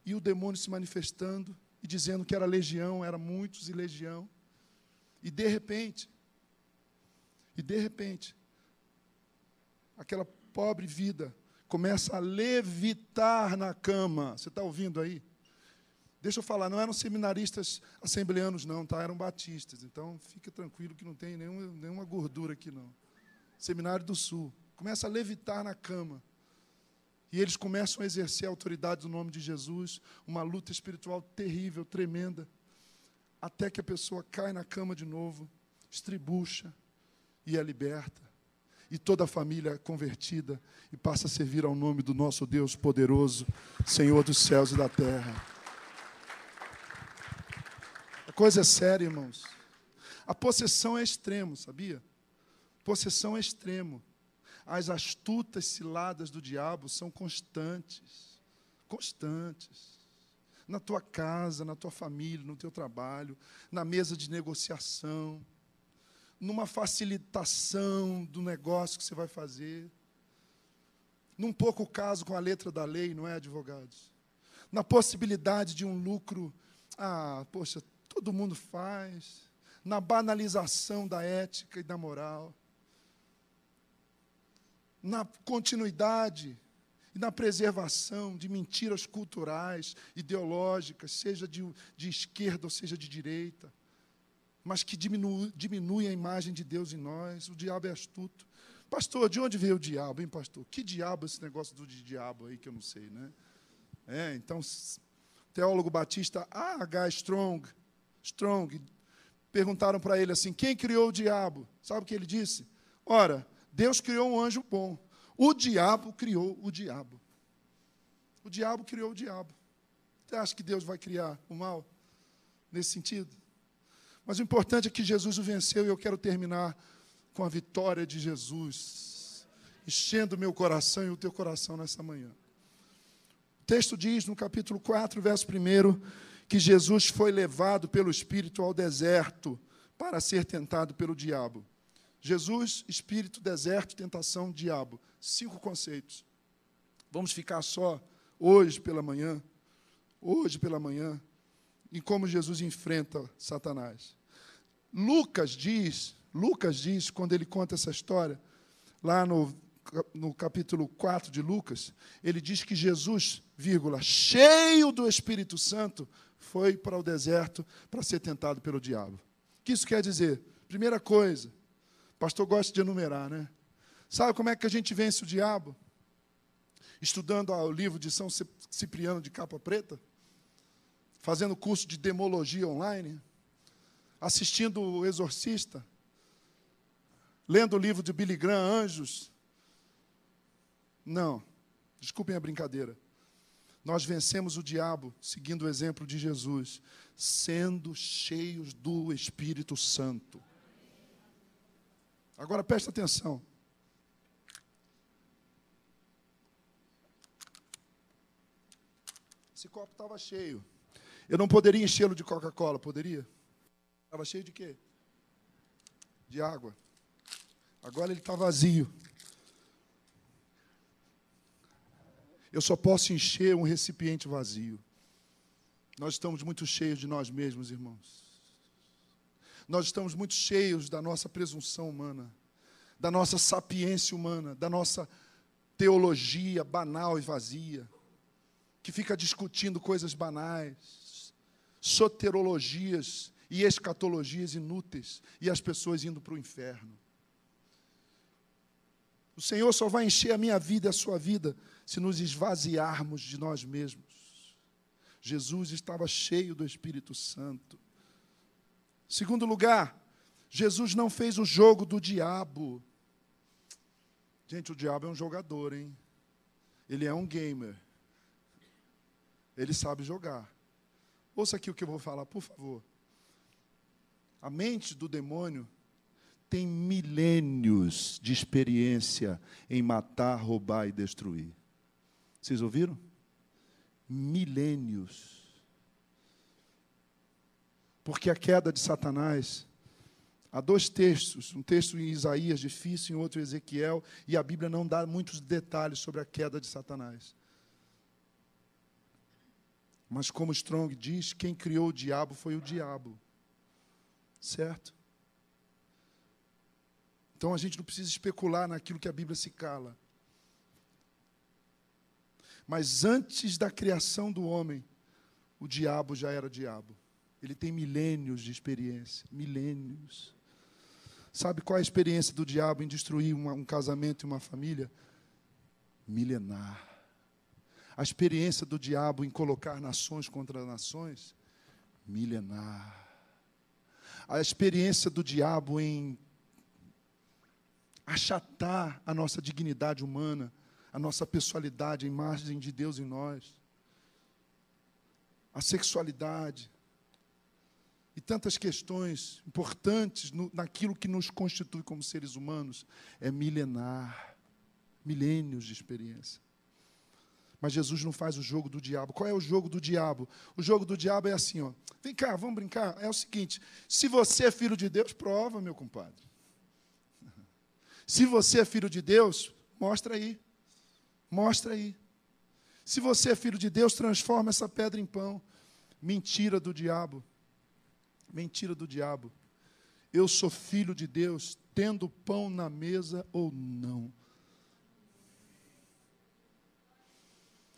e o demônio se manifestando, e dizendo que era legião, era muitos e legião. E de repente, e de repente, aquela pobre vida começa a levitar na cama. Você está ouvindo aí? Deixa eu falar, não eram seminaristas assembleanos, não, tá? Eram batistas. Então, fica tranquilo que não tem nenhuma, nenhuma gordura aqui, não. Seminário do Sul. Começa a levitar na cama. E eles começam a exercer a autoridade no nome de Jesus, uma luta espiritual terrível, tremenda, até que a pessoa cai na cama de novo, estribucha e é liberta. E toda a família é convertida e passa a servir ao nome do nosso Deus poderoso, Senhor dos céus e da terra coisa é séria, irmãos. A possessão é extremo, sabia? Possessão é extremo. As astutas ciladas do diabo são constantes. Constantes. Na tua casa, na tua família, no teu trabalho, na mesa de negociação, numa facilitação do negócio que você vai fazer. Num pouco caso com a letra da lei, não é, advogados? Na possibilidade de um lucro. Ah, poxa, todo mundo faz, na banalização da ética e da moral, na continuidade e na preservação de mentiras culturais, ideológicas, seja de, de esquerda ou seja de direita, mas que diminui, diminui a imagem de Deus em nós. O diabo é astuto. Pastor, de onde veio o diabo, hein, pastor? Que diabo esse negócio do diabo aí que eu não sei, né? É, então, teólogo batista A. H. Strong Strong, perguntaram para ele assim: quem criou o diabo? Sabe o que ele disse? Ora, Deus criou um anjo bom. O diabo criou o diabo. O diabo criou o diabo. Você acha que Deus vai criar o mal nesse sentido? Mas o importante é que Jesus o venceu e eu quero terminar com a vitória de Jesus, enchendo meu coração e o teu coração nessa manhã. O texto diz no capítulo 4, verso 1 que Jesus foi levado pelo Espírito ao deserto para ser tentado pelo diabo. Jesus, Espírito, deserto, tentação, diabo. Cinco conceitos. Vamos ficar só hoje pela manhã, hoje pela manhã, em como Jesus enfrenta Satanás. Lucas diz, Lucas diz, quando ele conta essa história, lá no, no capítulo 4 de Lucas, ele diz que Jesus, vírgula, cheio do Espírito Santo, foi para o deserto para ser tentado pelo diabo. O que isso quer dizer? Primeira coisa, o pastor gosta de enumerar, né? Sabe como é que a gente vence o diabo? Estudando o livro de São Cipriano de capa preta, fazendo curso de demologia online, assistindo o Exorcista, lendo o livro de Billy Graham, Anjos. Não, desculpem a brincadeira. Nós vencemos o diabo, seguindo o exemplo de Jesus, sendo cheios do Espírito Santo. Agora presta atenção. Esse copo estava cheio. Eu não poderia enchê-lo de Coca-Cola, poderia? Estava cheio de quê? De água. Agora ele está vazio. Eu só posso encher um recipiente vazio. Nós estamos muito cheios de nós mesmos, irmãos. Nós estamos muito cheios da nossa presunção humana, da nossa sapiência humana, da nossa teologia banal e vazia, que fica discutindo coisas banais, soterologias e escatologias inúteis e as pessoas indo para o inferno. O Senhor só vai encher a minha vida e a sua vida se nos esvaziarmos de nós mesmos. Jesus estava cheio do Espírito Santo. Segundo lugar, Jesus não fez o jogo do diabo. Gente, o diabo é um jogador, hein? Ele é um gamer. Ele sabe jogar. Ouça aqui o que eu vou falar, por favor. A mente do demônio tem milênios de experiência em matar, roubar e destruir. Vocês ouviram? Milênios. Porque a queda de Satanás, há dois textos, um texto em Isaías difícil, em outro em Ezequiel, e a Bíblia não dá muitos detalhes sobre a queda de Satanás. Mas como Strong diz, quem criou o diabo foi o diabo. Certo? Então a gente não precisa especular naquilo que a Bíblia se cala. Mas antes da criação do homem, o diabo já era diabo. Ele tem milênios de experiência milênios. Sabe qual é a experiência do diabo em destruir uma, um casamento e uma família? Milenar. A experiência do diabo em colocar nações contra nações? Milenar. A experiência do diabo em achatar a nossa dignidade humana, a nossa pessoalidade, a imagem de Deus em nós, a sexualidade e tantas questões importantes no, naquilo que nos constitui como seres humanos é milenar, milênios de experiência. Mas Jesus não faz o jogo do diabo. Qual é o jogo do diabo? O jogo do diabo é assim, ó. Vem cá, vamos brincar. É o seguinte: se você é filho de Deus, prova, meu compadre. Se você é filho de Deus, mostra aí. Mostra aí. Se você é filho de Deus, transforma essa pedra em pão. Mentira do diabo. Mentira do diabo. Eu sou filho de Deus, tendo pão na mesa ou não.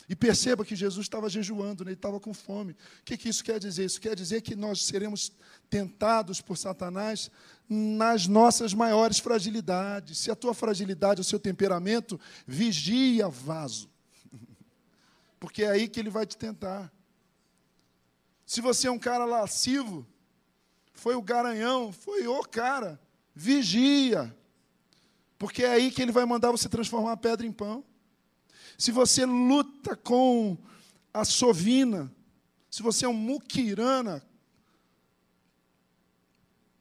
E perceba que Jesus estava jejuando, né? ele estava com fome. O que, que isso quer dizer? Isso quer dizer que nós seremos tentados por Satanás nas nossas maiores fragilidades. Se a tua fragilidade o seu temperamento, vigia vaso. [LAUGHS] Porque é aí que ele vai te tentar. Se você é um cara lascivo, foi o garanhão, foi o cara, vigia. Porque é aí que ele vai mandar você transformar a pedra em pão se você luta com a sovina, se você é um muquirana,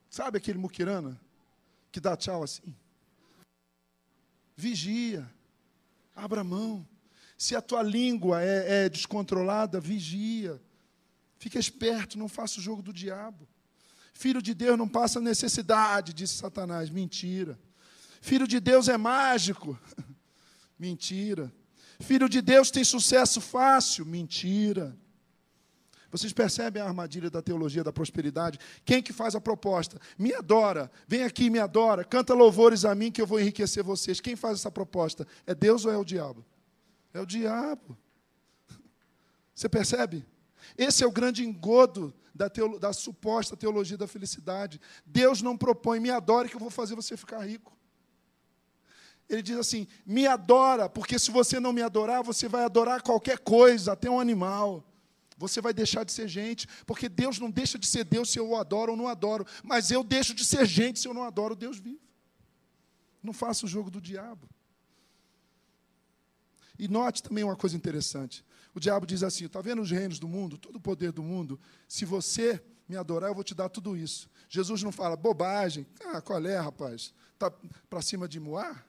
sabe aquele muquirana que dá tchau assim? Vigia, abra mão. Se a tua língua é, é descontrolada, vigia. Fica esperto, não faça o jogo do diabo. Filho de Deus não passa necessidade, disse Satanás. Mentira. Filho de Deus é mágico. [LAUGHS] Mentira. Filho de Deus tem sucesso fácil. Mentira. Vocês percebem a armadilha da teologia da prosperidade? Quem que faz a proposta? Me adora, vem aqui, me adora, canta louvores a mim que eu vou enriquecer vocês. Quem faz essa proposta? É Deus ou é o diabo? É o diabo. Você percebe? Esse é o grande engodo da, teolo, da suposta teologia da felicidade. Deus não propõe, me adore que eu vou fazer você ficar rico. Ele diz assim: me adora, porque se você não me adorar, você vai adorar qualquer coisa, até um animal. Você vai deixar de ser gente, porque Deus não deixa de ser Deus se eu o adoro ou não adoro, mas eu deixo de ser gente se eu não adoro Deus vivo. Não faça o jogo do diabo. E note também uma coisa interessante. O diabo diz assim: está vendo os reinos do mundo, todo o poder do mundo? Se você me adorar, eu vou te dar tudo isso. Jesus não fala bobagem. Ah, qual é, rapaz? Está para cima de Moá?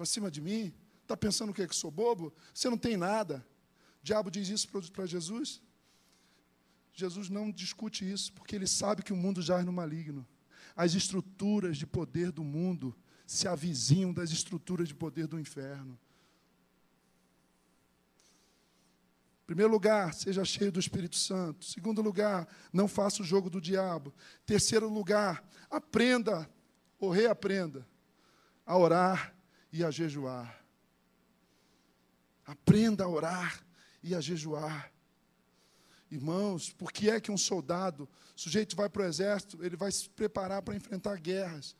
Para cima de mim? Está pensando o quê? Que sou bobo? Você não tem nada. O diabo diz isso para Jesus? Jesus não discute isso, porque ele sabe que o mundo jaz no maligno. As estruturas de poder do mundo se avizinham das estruturas de poder do inferno. Primeiro lugar, seja cheio do Espírito Santo. Segundo lugar, não faça o jogo do diabo. Terceiro lugar, aprenda ou reaprenda a orar e a jejuar. Aprenda a orar e a jejuar. Irmãos, por que é que um soldado, sujeito vai para o exército, ele vai se preparar para enfrentar guerras?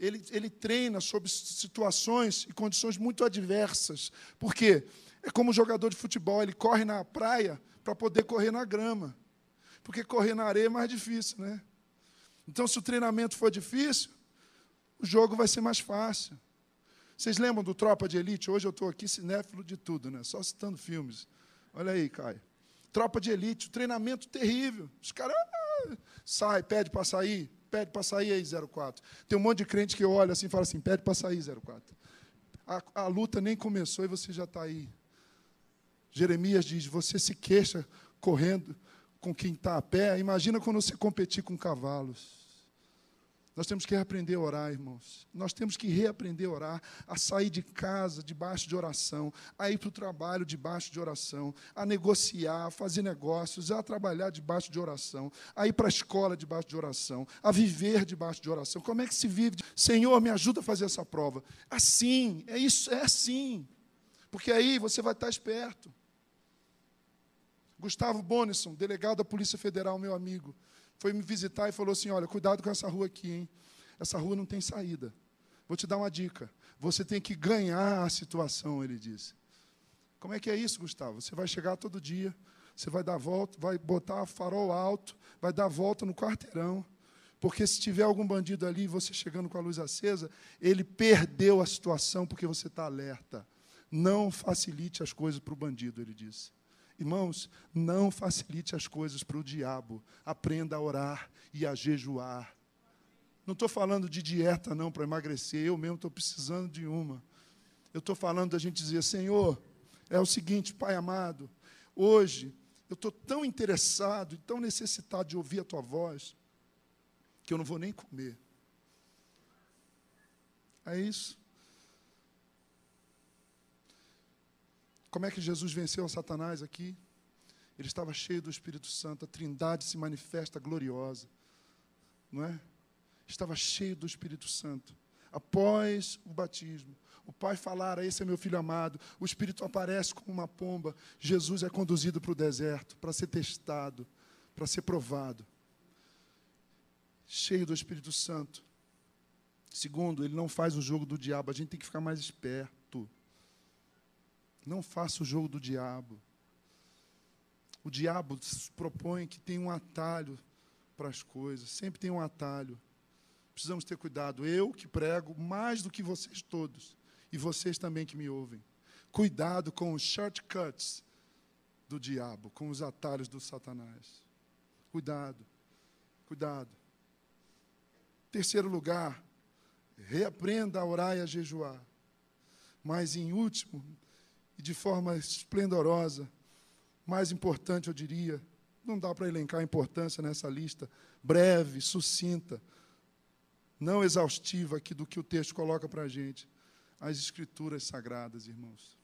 Ele, ele treina sob situações e condições muito adversas. Por quê? É como um jogador de futebol, ele corre na praia para poder correr na grama. Porque correr na areia é mais difícil, né? Então, se o treinamento for difícil, o jogo vai ser mais fácil. Vocês lembram do Tropa de Elite? Hoje eu estou aqui cinéfilo de tudo, né? Só citando filmes. Olha aí, Caio. Tropa de Elite, treinamento terrível. Os caras ah, sai, pede para sair, pede para sair aí 04. Tem um monte de crente que olha assim e fala assim, pede para sair 04. A, a luta nem começou e você já está aí. Jeremias diz: você se queixa correndo com quem está a pé. Imagina quando você competir com cavalos. Nós temos que reaprender a orar, irmãos. Nós temos que reaprender a orar, a sair de casa debaixo de oração, a ir para o trabalho debaixo de oração, a negociar, a fazer negócios, a trabalhar debaixo de oração, a ir para a escola debaixo de oração, a viver debaixo de oração. Como é que se vive? Senhor, me ajuda a fazer essa prova. Assim, é isso, é assim. Porque aí você vai estar esperto. Gustavo Bonisson, delegado da Polícia Federal, meu amigo, foi me visitar e falou assim: Olha, cuidado com essa rua aqui, hein? Essa rua não tem saída. Vou te dar uma dica. Você tem que ganhar a situação, ele disse. Como é que é isso, Gustavo? Você vai chegar todo dia, você vai dar volta, vai botar farol alto, vai dar volta no quarteirão. Porque se tiver algum bandido ali, você chegando com a luz acesa, ele perdeu a situação porque você está alerta. Não facilite as coisas para o bandido, ele disse. Irmãos, não facilite as coisas para o diabo. Aprenda a orar e a jejuar. Não estou falando de dieta, não, para emagrecer. Eu mesmo estou precisando de uma. Eu estou falando da gente dizer: Senhor, é o seguinte, Pai amado, hoje eu estou tão interessado e tão necessitado de ouvir a tua voz, que eu não vou nem comer. É isso. Como é que Jesus venceu Satanás aqui? Ele estava cheio do Espírito Santo, a Trindade se manifesta gloriosa, não é? Estava cheio do Espírito Santo. Após o batismo, o pai falara: Esse é meu filho amado. O Espírito aparece como uma pomba. Jesus é conduzido para o deserto para ser testado, para ser provado. Cheio do Espírito Santo. Segundo, ele não faz o jogo do diabo. A gente tem que ficar mais esperto. Não faça o jogo do diabo. O diabo propõe que tem um atalho para as coisas, sempre tem um atalho. Precisamos ter cuidado. Eu que prego mais do que vocês todos, e vocês também que me ouvem. Cuidado com os shortcuts do diabo, com os atalhos do Satanás. Cuidado, cuidado. Terceiro lugar, reaprenda a orar e a jejuar. Mas, em último, e de forma esplendorosa. Mais importante, eu diria, não dá para elencar a importância nessa lista, breve, sucinta, não exaustiva aqui do que o texto coloca para a gente, as escrituras sagradas, irmãos.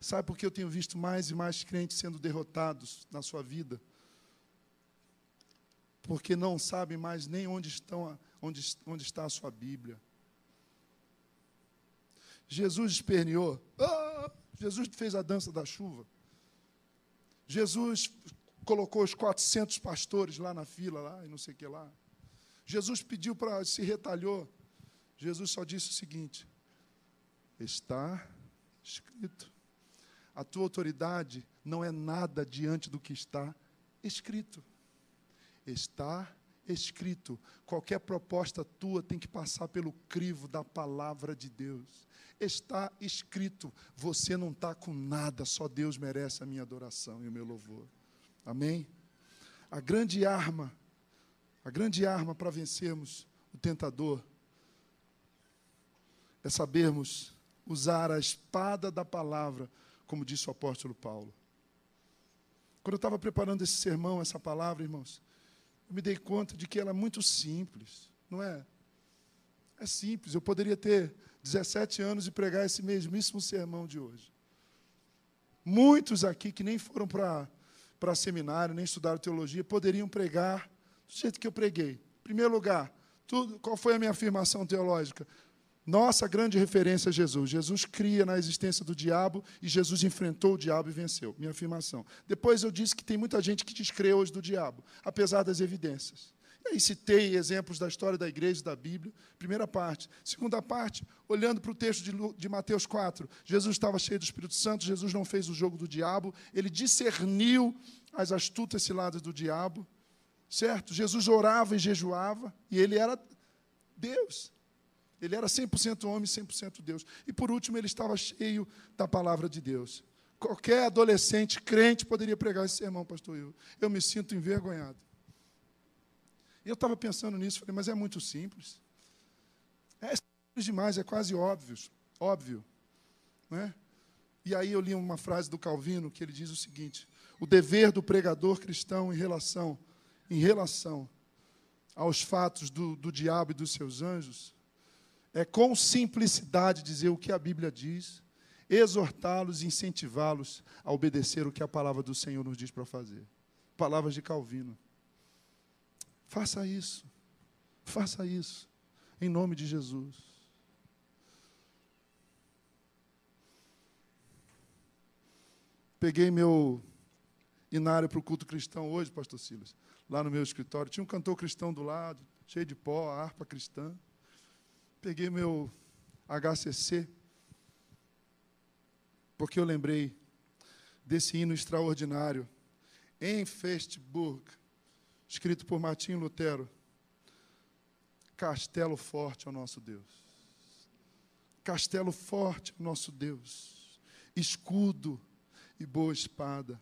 Sabe por que eu tenho visto mais e mais crentes sendo derrotados na sua vida? Porque não sabem mais nem onde, estão, onde, onde está a sua Bíblia. Jesus esperneou. Ah, Jesus fez a dança da chuva. Jesus colocou os 400 pastores lá na fila, lá, e não sei o que lá. Jesus pediu para, se retalhou. Jesus só disse o seguinte: está escrito. A tua autoridade não é nada diante do que está escrito. Está escrito. Qualquer proposta tua tem que passar pelo crivo da palavra de Deus. Está escrito. Você não está com nada, só Deus merece a minha adoração e o meu louvor. Amém? A grande arma, a grande arma para vencermos o tentador é sabermos usar a espada da palavra, como disse o apóstolo Paulo. Quando eu estava preparando esse sermão, essa palavra, irmãos, eu me dei conta de que ela é muito simples, não é? É simples. Eu poderia ter 17 anos e pregar esse mesmíssimo sermão de hoje. Muitos aqui que nem foram para seminário, nem estudaram teologia, poderiam pregar do jeito que eu preguei. Em primeiro lugar, tudo, qual foi a minha afirmação teológica? Nossa grande referência é Jesus. Jesus cria na existência do diabo e Jesus enfrentou o diabo e venceu. Minha afirmação. Depois eu disse que tem muita gente que descrê hoje do diabo, apesar das evidências. E aí citei exemplos da história da igreja e da Bíblia. Primeira parte. Segunda parte, olhando para o texto de, de Mateus 4, Jesus estava cheio do Espírito Santo, Jesus não fez o jogo do diabo, ele discerniu as astutas ciladas do diabo, certo? Jesus orava e jejuava, e ele era Deus. Ele era 100% homem, 100% Deus. E por último, ele estava cheio da palavra de Deus. Qualquer adolescente crente poderia pregar esse sermão, pastor Eu. Eu me sinto envergonhado. E eu estava pensando nisso, falei, mas é muito simples. É simples demais, é quase óbvio. Óbvio. Não é? E aí eu li uma frase do Calvino que ele diz o seguinte: o dever do pregador cristão em relação, em relação aos fatos do, do diabo e dos seus anjos é com simplicidade dizer o que a Bíblia diz, exortá-los e incentivá-los a obedecer o que a palavra do Senhor nos diz para fazer. Palavras de Calvino. Faça isso. Faça isso. Em nome de Jesus. Peguei meu inário para o culto cristão hoje, pastor Silas, lá no meu escritório. Tinha um cantor cristão do lado, cheio de pó, a harpa cristã peguei meu HCC, porque eu lembrei desse hino extraordinário, em Festburg, escrito por Martinho Lutero. Castelo forte ao nosso Deus. Castelo forte ao nosso Deus. Escudo e boa espada.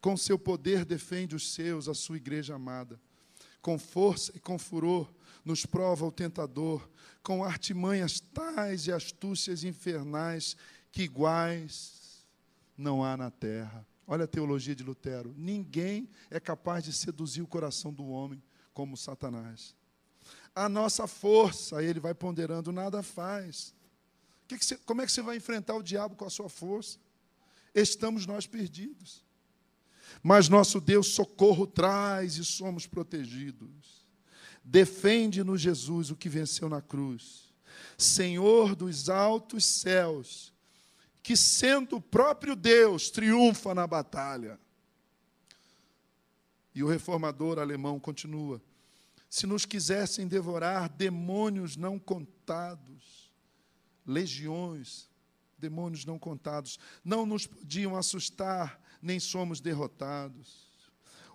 Com seu poder defende os seus, a sua igreja amada. Com força e com furor nos prova o tentador, com artimanhas tais e astúcias infernais que iguais não há na terra. Olha a teologia de Lutero. Ninguém é capaz de seduzir o coração do homem como Satanás. A nossa força, ele vai ponderando, nada faz. Que que você, como é que você vai enfrentar o diabo com a sua força? Estamos nós perdidos. Mas nosso Deus socorro traz e somos protegidos. Defende-nos, Jesus, o que venceu na cruz. Senhor dos altos céus, que sendo o próprio Deus triunfa na batalha. E o reformador alemão continua: se nos quisessem devorar demônios não contados, legiões, demônios não contados, não nos podiam assustar, nem somos derrotados.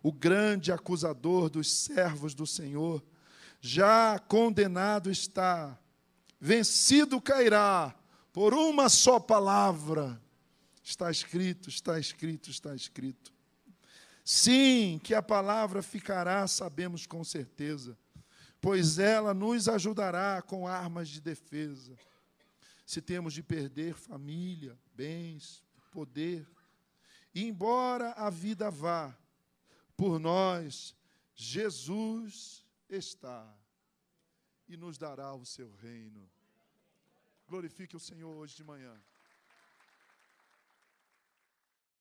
O grande acusador dos servos do Senhor já condenado está, vencido cairá, por uma só palavra. Está escrito, está escrito, está escrito. Sim, que a palavra ficará, sabemos com certeza, pois ela nos ajudará com armas de defesa. Se temos de perder família, bens, poder, e embora a vida vá, por nós, Jesus está e nos dará o seu reino. Glorifique o Senhor hoje de manhã.